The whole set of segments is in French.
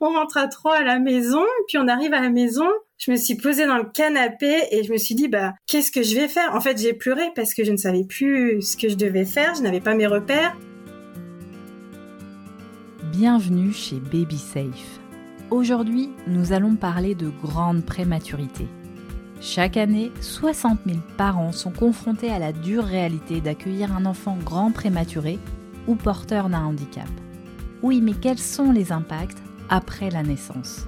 On rentre à trois à la maison, puis on arrive à la maison. Je me suis posée dans le canapé et je me suis dit, bah, qu'est-ce que je vais faire? En fait, j'ai pleuré parce que je ne savais plus ce que je devais faire, je n'avais pas mes repères. Bienvenue chez Baby Safe. Aujourd'hui, nous allons parler de grande prématurité. Chaque année, 60 000 parents sont confrontés à la dure réalité d'accueillir un enfant grand prématuré ou porteur d'un handicap. Oui, mais quels sont les impacts? Après la naissance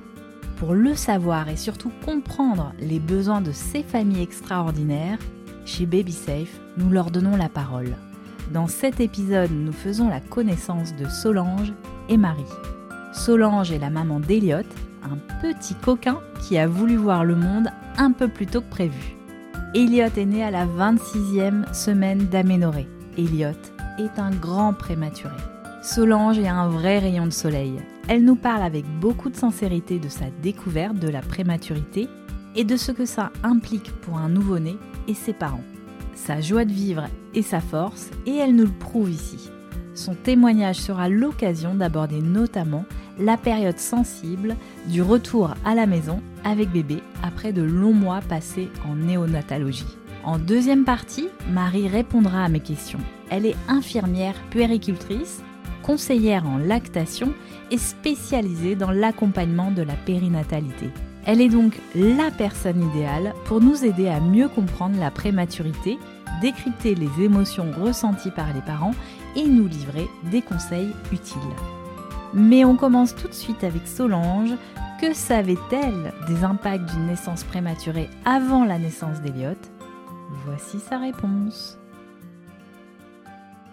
Pour le savoir et surtout comprendre les besoins de ces familles extraordinaires, chez BabySafe, nous leur donnons la parole. Dans cet épisode, nous faisons la connaissance de Solange et Marie. Solange est la maman d'Eliott, un petit coquin qui a voulu voir le monde un peu plus tôt que prévu. Elliot est né à la 26e semaine d'aménorrhée. Elliot est un grand prématuré. Solange est un vrai rayon de soleil. Elle nous parle avec beaucoup de sincérité de sa découverte de la prématurité et de ce que ça implique pour un nouveau-né et ses parents. Sa joie de vivre et sa force, et elle nous le prouve ici. Son témoignage sera l'occasion d'aborder notamment la période sensible du retour à la maison avec bébé après de longs mois passés en néonatologie. En deuxième partie, Marie répondra à mes questions. Elle est infirmière puéricultrice, conseillère en lactation et spécialisée dans l'accompagnement de la périnatalité. Elle est donc la personne idéale pour nous aider à mieux comprendre la prématurité, décrypter les émotions ressenties par les parents et nous livrer des conseils utiles. Mais on commence tout de suite avec Solange. Que savait-elle des impacts d'une naissance prématurée avant la naissance d'Eliott? Voici sa réponse.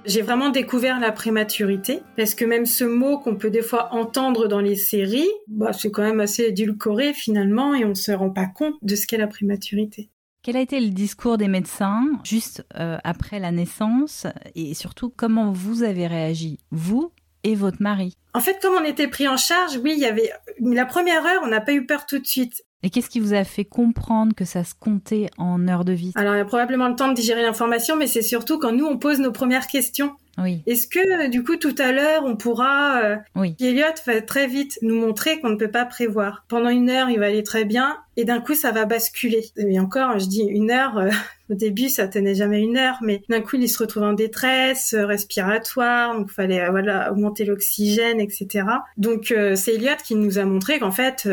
J'ai vraiment découvert la prématurité parce que même ce mot qu'on peut des fois entendre dans les séries, bah, c'est quand même assez édulcoré finalement et on ne se rend pas compte de ce qu'est la prématurité. Quel a été le discours des médecins juste euh, après la naissance et surtout comment vous avez réagi, vous et votre mari? En fait, comme on était pris en charge, oui, il y avait la première heure, on n'a pas eu peur tout de suite. Et qu'est-ce qui vous a fait comprendre que ça se comptait en heures de vie? Alors, il y a probablement le temps de digérer l'information, mais c'est surtout quand nous, on pose nos premières questions. Oui. Est-ce que, du coup, tout à l'heure, on pourra... Euh, oui. Elliot va très vite nous montrer qu'on ne peut pas prévoir? Pendant une heure, il va aller très bien, et d'un coup, ça va basculer. Et encore, je dis une heure... Euh, au début, ça tenait jamais une heure, mais d'un coup, il se retrouve en détresse euh, respiratoire, donc il fallait voilà augmenter l'oxygène, etc. Donc c'est Elliot qui nous a montré qu'en fait,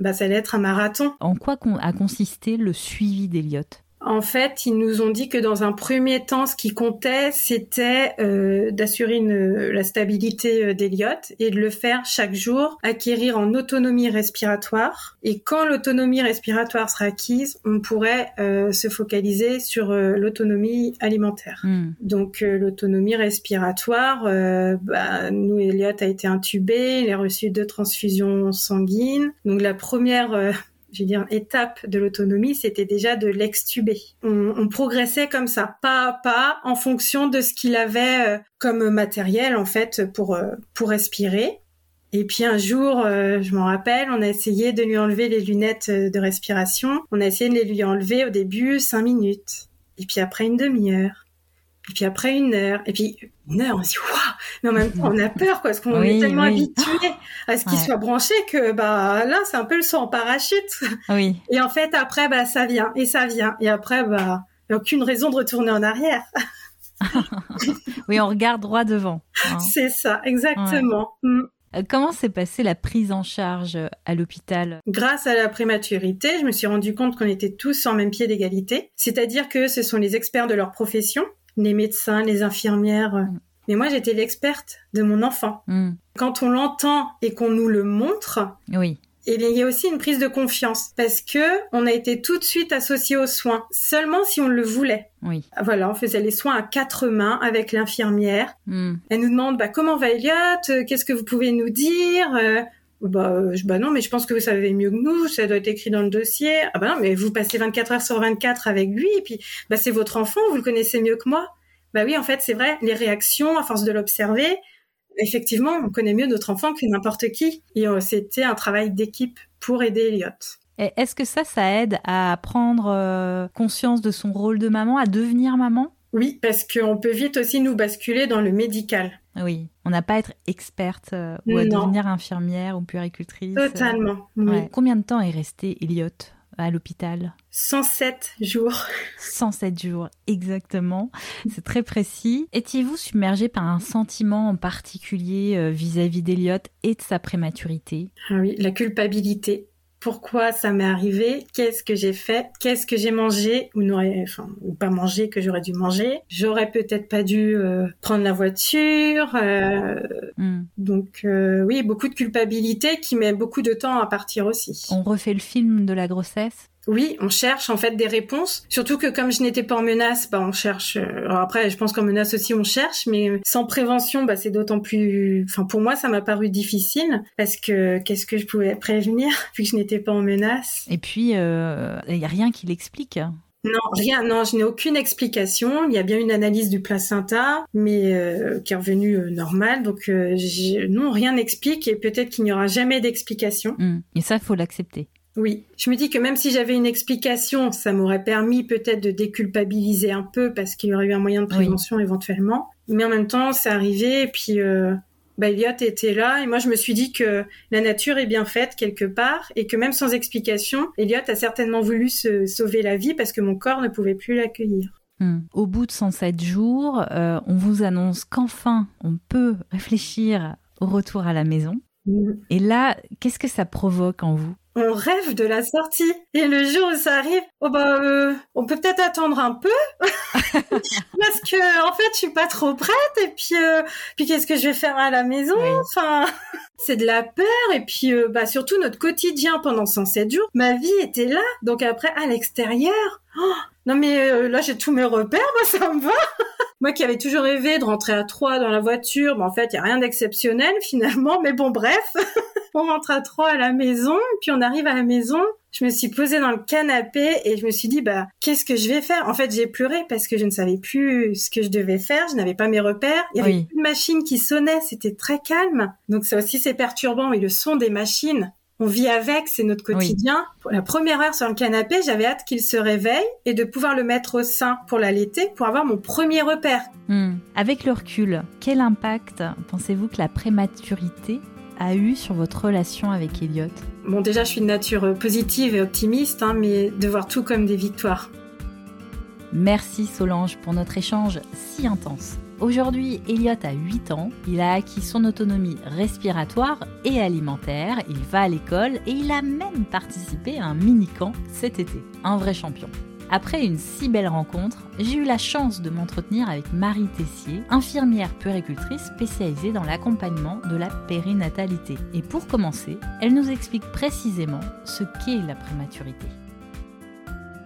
bah, ça allait être un marathon. En quoi a consisté le suivi d'Eliott? En fait, ils nous ont dit que dans un premier temps, ce qui comptait, c'était euh, d'assurer la stabilité euh, d'Eliott et de le faire chaque jour, acquérir en autonomie respiratoire. Et quand l'autonomie respiratoire sera acquise, on pourrait euh, se focaliser sur euh, l'autonomie alimentaire. Hmm. Donc euh, l'autonomie respiratoire, bah, nous, Eliott a été intubé, il a reçu deux transfusions sanguines. Donc la première je veux dire, étape de l'autonomie, c'était déjà de l'extuber. On, on, progressait comme ça, pas à pas, en fonction de ce qu'il avait euh, comme matériel en fait pour euh, pour respirer. Et puis un jour, euh, je m'en rappelle, on a essayé de lui enlever les lunettes de respiration. On a essayé de les lui enlever au début cinq minutes, et puis après une demi-heure. Et puis après une heure, et puis une heure, on se dit waouh, mais en même temps on a peur quoi, parce qu'on est tellement habitué à ce qu'il soit branché que bah là c'est un peu le saut en parachute. Oui. Et en fait après bah ça vient et ça vient et après bah il n'y a aucune raison de retourner en arrière. oui, on regarde droit devant. Hein. C'est ça, exactement. Mm. Euh, comment s'est passée la prise en charge euh, à l'hôpital? Grâce à la prématurité, je me suis rendu compte qu'on était tous en même pied d'égalité. C'est-à-dire que ce sont les experts de leur profession les médecins, les infirmières. Mm. Mais moi, j'étais l'experte de mon enfant. Mm. Quand on l'entend et qu'on nous le montre, oui. Eh il y a aussi une prise de confiance parce que on a été tout de suite associé aux soins, seulement si on le voulait. Oui. Voilà, on faisait les soins à quatre mains avec l'infirmière. Mm. Elle nous demande bah, comment va Elliot, qu'est-ce que vous pouvez nous dire? Euh, bah, euh, bah non, mais je pense que vous savez mieux que nous, ça doit être écrit dans le dossier. Ah bah non, mais vous passez 24 heures sur 24 avec lui, et puis bah c'est votre enfant, vous le connaissez mieux que moi. Bah oui, en fait, c'est vrai, les réactions, à force de l'observer, effectivement, on connaît mieux notre enfant que n'importe qui. Et euh, c'était un travail d'équipe pour aider Elliot. Est-ce que ça, ça aide à prendre euh, conscience de son rôle de maman, à devenir maman? Oui, parce qu'on peut vite aussi nous basculer dans le médical. Oui, on n'a pas à être experte ou à devenir infirmière ou puéricultrice. Totalement. Combien de temps est resté Elliot à l'hôpital? 107 jours. 107 jours, exactement. C'est très précis. Étiez-vous submergé par un sentiment en particulier euh, vis-à-vis d'Eliott et de sa prématurité? Ah oui, la culpabilité pourquoi ça m'est arrivé, qu'est-ce que j'ai fait, qu'est-ce que j'ai mangé ou n'aurais, enfin, ou pas mangé que j'aurais dû manger. J'aurais peut-être pas dû euh, prendre la voiture. Euh, hmm. Donc euh, oui, beaucoup de culpabilité qui met beaucoup de temps à partir aussi. On refait le film de la grossesse? Oui, on cherche en fait des réponses. Surtout que comme je n'étais pas en menace, bah on cherche. Euh, alors après, je pense qu'en menace aussi on cherche, mais sans prévention, bah c'est d'autant plus. Enfin pour moi, ça m'a paru difficile parce que qu'est-ce que je pouvais prévenir vu que je n'étais pas en menace? Et puis il euh, y a rien qui l'explique. Non, rien. Non, je n'ai aucune explication. Il y a bien une analyse du placenta, mais euh, qui est revenue euh, normale. Donc non, rien n'explique et peut-être qu'il n'y aura jamais d'explication. Mmh. Et ça, faut l'accepter. Oui, je me dis que même si j'avais une explication, ça m'aurait permis peut-être de déculpabiliser un peu parce qu'il y aurait eu un moyen de prévention éventuellement. Mais en même temps, c'est arrivé et puis euh, bah, Elliot était là et moi je me suis dit que la nature est bien faite quelque part et que même sans explication, Elliot a certainement voulu se sauver la vie parce que mon corps ne pouvait plus l'accueillir. Hmm. Au bout de 107 jours, euh, on vous annonce qu'enfin on peut réfléchir au retour à la maison. Et là, qu'est-ce que ça provoque en vous? On rêve de la sortie. Et le jour où ça arrive, oh bah, euh, on peut peut-être attendre un peu parce que en fait, je suis pas trop prête. Et puis, euh, puis qu'est-ce que je vais faire à la maison Enfin, c'est de la peur. Et puis, euh, bah surtout notre quotidien pendant 107 jours. Ma vie était là. Donc après, à l'extérieur. Oh, non mais là, j'ai tous mes repères. Moi, ça me va. Moi qui avais toujours rêvé de rentrer à trois dans la voiture, mais en fait, il y a rien d'exceptionnel finalement. Mais bon, bref. On rentre à trois à la maison, puis on arrive à la maison. Je me suis posée dans le canapé et je me suis dit, bah, qu'est-ce que je vais faire? En fait, j'ai pleuré parce que je ne savais plus ce que je devais faire. Je n'avais pas mes repères. Il y avait une machine qui sonnait. C'était très calme. Donc ça aussi, c'est perturbant. Et le son des machines, on vit avec, c'est notre quotidien. Pour la première heure sur le canapé, j'avais hâte qu'il se réveille et de pouvoir le mettre au sein pour l'allaiter, pour avoir mon premier repère. Hmm. Avec le recul, quel impact pensez-vous que la prématurité a eu sur votre relation avec Elliot Bon, déjà, je suis de nature positive et optimiste, hein, mais de voir tout comme des victoires. Merci Solange pour notre échange si intense. Aujourd'hui, Elliot a 8 ans, il a acquis son autonomie respiratoire et alimentaire, il va à l'école et il a même participé à un mini-camp cet été. Un vrai champion. Après une si belle rencontre, j'ai eu la chance de m'entretenir avec Marie Tessier, infirmière puéricultrice spécialisée dans l'accompagnement de la périnatalité. Et pour commencer, elle nous explique précisément ce qu'est la prématurité.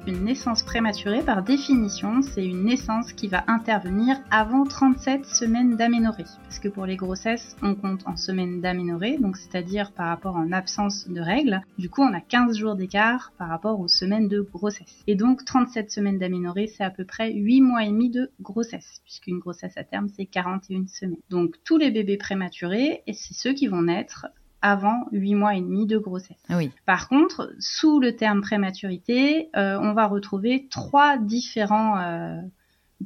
Une naissance prématurée, par définition, c'est une naissance qui va intervenir avant 37 semaines d'aménorrhée. Parce que pour les grossesses, on compte en semaines d'aménorrhée, donc c'est-à-dire par rapport en absence de règles. Du coup, on a 15 jours d'écart par rapport aux semaines de grossesse. Et donc, 37 semaines d'aménorrhée, c'est à peu près 8 mois et demi de grossesse, puisqu'une grossesse à terme, c'est 41 semaines. Donc, tous les bébés prématurés, et c'est ceux qui vont naître avant 8 mois et demi de grossesse. Oui. Par contre, sous le terme prématurité, euh, on va retrouver trois différents euh,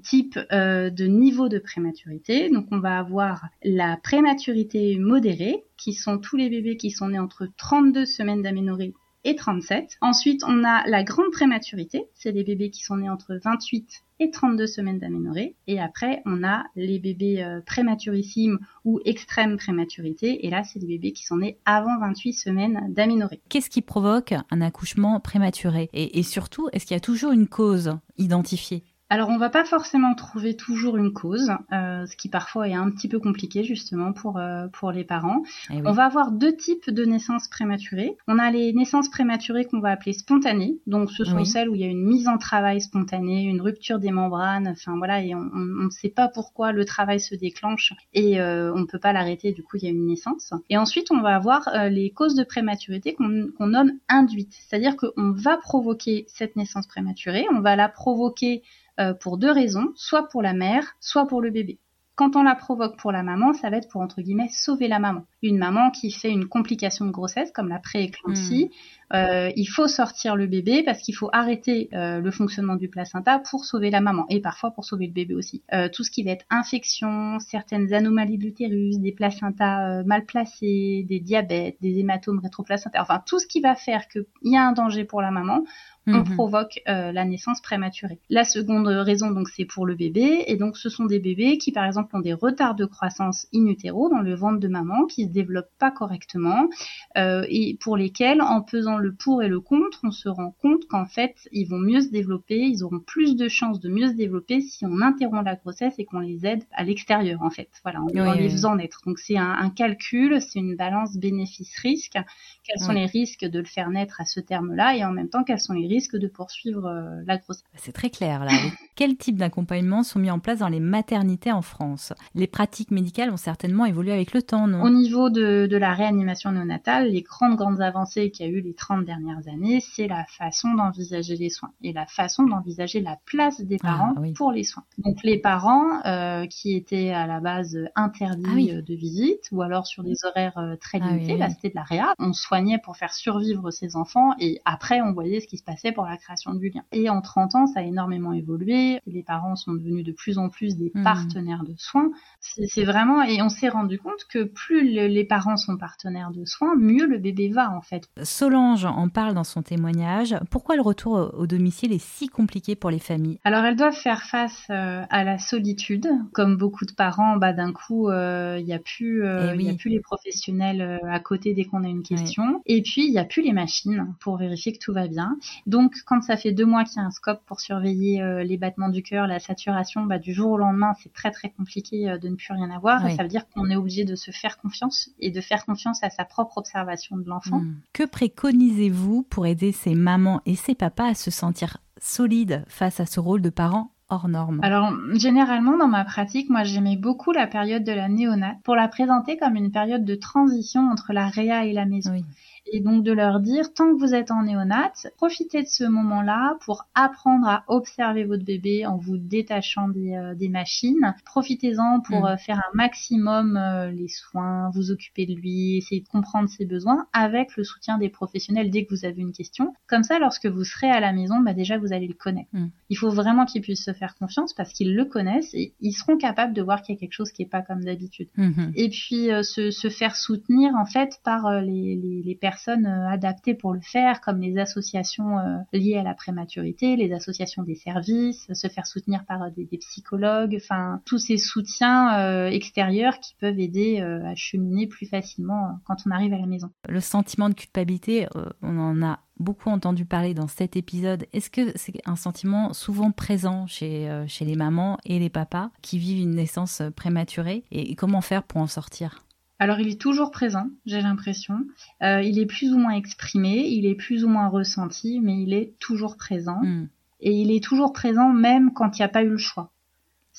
types euh, de niveaux de prématurité. Donc on va avoir la prématurité modérée, qui sont tous les bébés qui sont nés entre 32 semaines d'aménorrhée et 37. Ensuite, on a la grande prématurité, c'est les bébés qui sont nés entre 28 et 32 semaines d'aménorrhée. Et après, on a les bébés euh, prématurissimes ou extrême prématurité. Et là, c'est les bébés qui sont nés avant 28 semaines d'aménorrhée. Qu'est-ce qui provoque un accouchement prématuré? Et surtout, est-ce qu'il y a toujours une cause identifiée? Alors on va pas forcément trouver toujours une cause, euh, ce qui parfois est un petit peu compliqué justement pour euh, pour les parents. Eh on va avoir deux types de naissances prématurées. On a les naissances prématurées qu'on va appeler spontanées, donc ce sont celles où il y a une mise en travail spontanée, une rupture des membranes, enfin voilà, et on ne sait pas pourquoi le travail se déclenche et euh, on ne peut pas l'arrêter, du coup il y a une naissance. Et ensuite on va avoir les causes de prématurité qu'on nomme induites, c'est-à-dire qu'on va provoquer cette naissance prématurée, on va la provoquer euh, pour deux raisons, soit pour la mère, soit pour le bébé. Quand on la provoque pour la maman, ça va être pour entre guillemets sauver la maman. Une maman qui fait une complication de grossesse comme la prééclampsie, hmm. euh, il faut sortir le bébé parce qu'il faut arrêter euh, le fonctionnement du placenta pour sauver la maman et parfois pour sauver le bébé aussi. Euh, tout ce qui va être infection, certaines anomalies de l'utérus, des placentas mal placés, des diabètes, des hématomes rétroplacentaires, enfin tout ce qui va faire qu'il y a un danger pour la maman, on mhm. provoque euh, la naissance prématurée. La seconde raison, donc, c'est pour le bébé, et donc ce sont des bébés qui, par exemple, ont des retards de croissance in utero dans le ventre de maman, qui se développent pas correctement, euh, et pour lesquels, en pesant le pour et le contre, on se rend compte qu'en fait, ils vont mieux se développer, ils auront plus de chances de mieux se développer si on interrompt la grossesse et qu'on les aide à l'extérieur, en fait. Voilà, en, les faisant naître. Donc c'est un, un calcul, c'est une balance bénéfice-risque. Quels sont les risques de le faire naître à ce terme-là, et en même temps, quels sont les risques risque de poursuivre euh, la grossesse. C'est très clair là. Quels types d'accompagnement sont mis en place dans les maternités en France? Les pratiques médicales ont certainement évolué avec le temps, non? Au niveau de, la réanimation néonatale, les grandes grandes avancées qu'il y a eu les 30 dernières années, c'est la façon d'envisager les soins et la façon d'envisager la place des ah, parents pour les soins. Donc les parents euh, qui étaient à la base interdits ah, de visite ou alors sur des horaires euh, très ah limités, là c'était de la réa, on soignait pour faire survivre ses enfants et après on voyait ce qui se passait pour la création du lien. Et en 30 ans, ça a énormément évolué. Les parents sont devenus de plus en plus des hmm. partenaires de soins. C'est vraiment, et on s'est rendu compte que plus les parents sont partenaires de soins, mieux le bébé va en fait. Solange en parle dans son témoignage. Pourquoi le retour au domicile est si compliqué pour les familles? Alors elles doivent faire face euh, à la solitude. Comme beaucoup de parents, bah, d'un coup, il euh, n'y a, plus, euh, eh a plus les professionnels à côté dès qu'on a une question. Et puis, il n'y a plus les machines pour vérifier que tout va bien. Donc, quand ça fait deux mois qu'il y a un scope pour surveiller euh, les battements du cœur, la saturation, bah, du jour au lendemain, c'est très très compliqué euh, de ne plus rien avoir. Et ça veut dire qu'on est obligé de se faire confiance et de faire confiance à sa propre observation de l'enfant. Hmm. Que préconisez-vous pour aider ces mamans et ces papas à se sentir solides face à ce rôle de parent hors norme Alors, généralement, dans ma pratique, moi, j'aimais beaucoup la période de la néonate pour la présenter comme une période de transition entre la réa et la maison. Oui et donc de leur dire tant que vous êtes en néonate, profitez de ce moment-là pour apprendre à observer votre bébé en vous détachant des, euh, des machines. Profitez-en pour mm. euh, faire un maximum euh, les soins, vous occuper de lui, essayer de comprendre ses besoins avec le soutien des professionnels dès que vous avez une question. Comme ça, lorsque vous serez à la maison, bah déjà vous allez le connaître. Mm. Il faut vraiment qu'ils puissent se faire confiance parce qu'ils le connaissent et ils seront capables de voir qu'il y a quelque chose qui est pas comme d'habitude. Mm-hmm. Et puis se, se, faire soutenir en fait par les, les, les personnes euh, adaptées pour le faire, comme les associations euh, liées à la prématurité, les associations des services, se faire soutenir par euh, des, psychologues, enfin tous ces soutiens extérieurs qui peuvent aider à cheminer plus facilement quand on arrive à la maison. Le sentiment de culpabilité, on en a beaucoup entendu parler dans cet épisode. Est-ce que c'est un sentiment souvent présent chez, chez les mamans et les papas qui vivent une naissance prématurée et comment faire pour en sortir? Alors il est toujours présent, j'ai l'impression. Euh, il est plus ou moins exprimé, il est plus ou moins ressenti, mais il est toujours présent. Hmm. Et il est toujours présent même quand il n'y a pas eu le choix.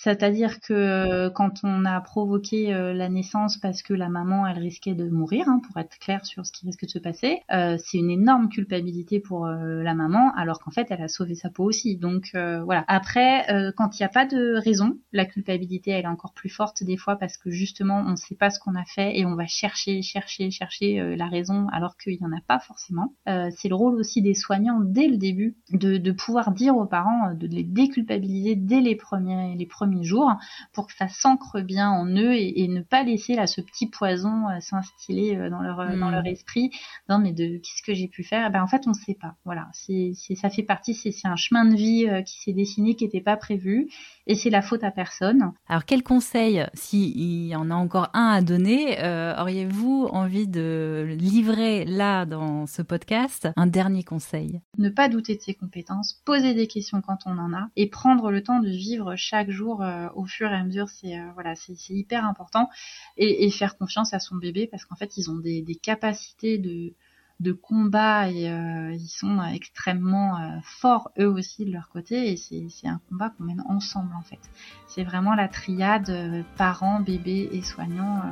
C'est-à-dire que euh, quand on a provoqué euh, la naissance parce que la maman, elle risquait de mourir, hein, pour être clair sur ce qui risque de se passer, euh, c'est une énorme culpabilité pour la maman, alors qu'en fait, elle a sauvé sa peau aussi. Donc voilà. Après, quand il n'y a pas de raison, la culpabilité, elle est encore plus forte des fois parce que justement, on ne sait pas ce qu'on a fait et on va chercher, chercher, chercher la raison alors qu'il n'y en a pas forcément. c'est le rôle aussi des soignants dès le début de, de pouvoir dire aux parents, de les déculpabiliser dès les premiers, les premiers jours pour que ça s'ancre bien en eux et, ne pas laisser là ce petit poison euh, s'instiller euh, dans leur dans leur hmm. esprit. Non mais de qu'est-ce que j'ai pu faire? Eh ben en fait on sait pas. Voilà. C'est ça fait partie c'est un chemin de vie euh, qui s'est dessiné qui n'était pas prévu et c'est la faute à personne. Alors quel conseil s'il y en a encore un à donner auriez-vous envie de livrer là dans ce podcast un dernier conseil? Ne pas douter de ses compétences poser des questions quand on en a et prendre le temps de vivre chaque jour euh, au fur et à mesure, c'est euh, voilà, c'est hyper important et, faire confiance à son bébé parce qu'en fait, ils ont des, capacités de de combat et euh, ils sont extrêmement forts eux aussi de leur côté et c'est un combat qu'on mène ensemble en fait. C'est vraiment la triade parents, bébés et soignants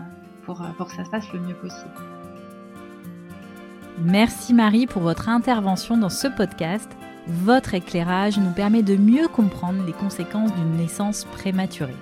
pour, pour que ça se passe le mieux possible. Merci Marie pour votre intervention dans ce podcast. Votre éclairage nous permet de mieux comprendre les conséquences d'une naissance prématurée.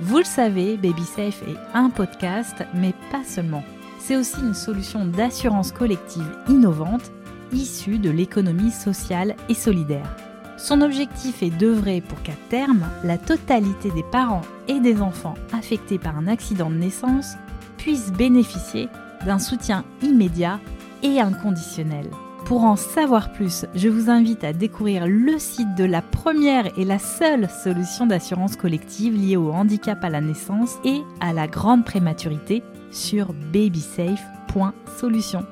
Vous le savez, BabySafe est un podcast, mais pas seulement. C'est aussi une solution d'assurance collective innovante issue de l'économie sociale et solidaire. Son objectif est d'œuvrer pour qu'à terme, la totalité des parents et des enfants affectés par un accident de naissance puissent bénéficier d'un soutien immédiat et inconditionnel. Pour en savoir plus, je vous invite à découvrir le site de la première et la seule solution d'assurance collective liée au handicap à la naissance et à la grande prématurité sur babysafe.solution.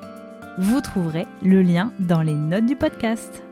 Vous trouverez le lien dans les notes du podcast.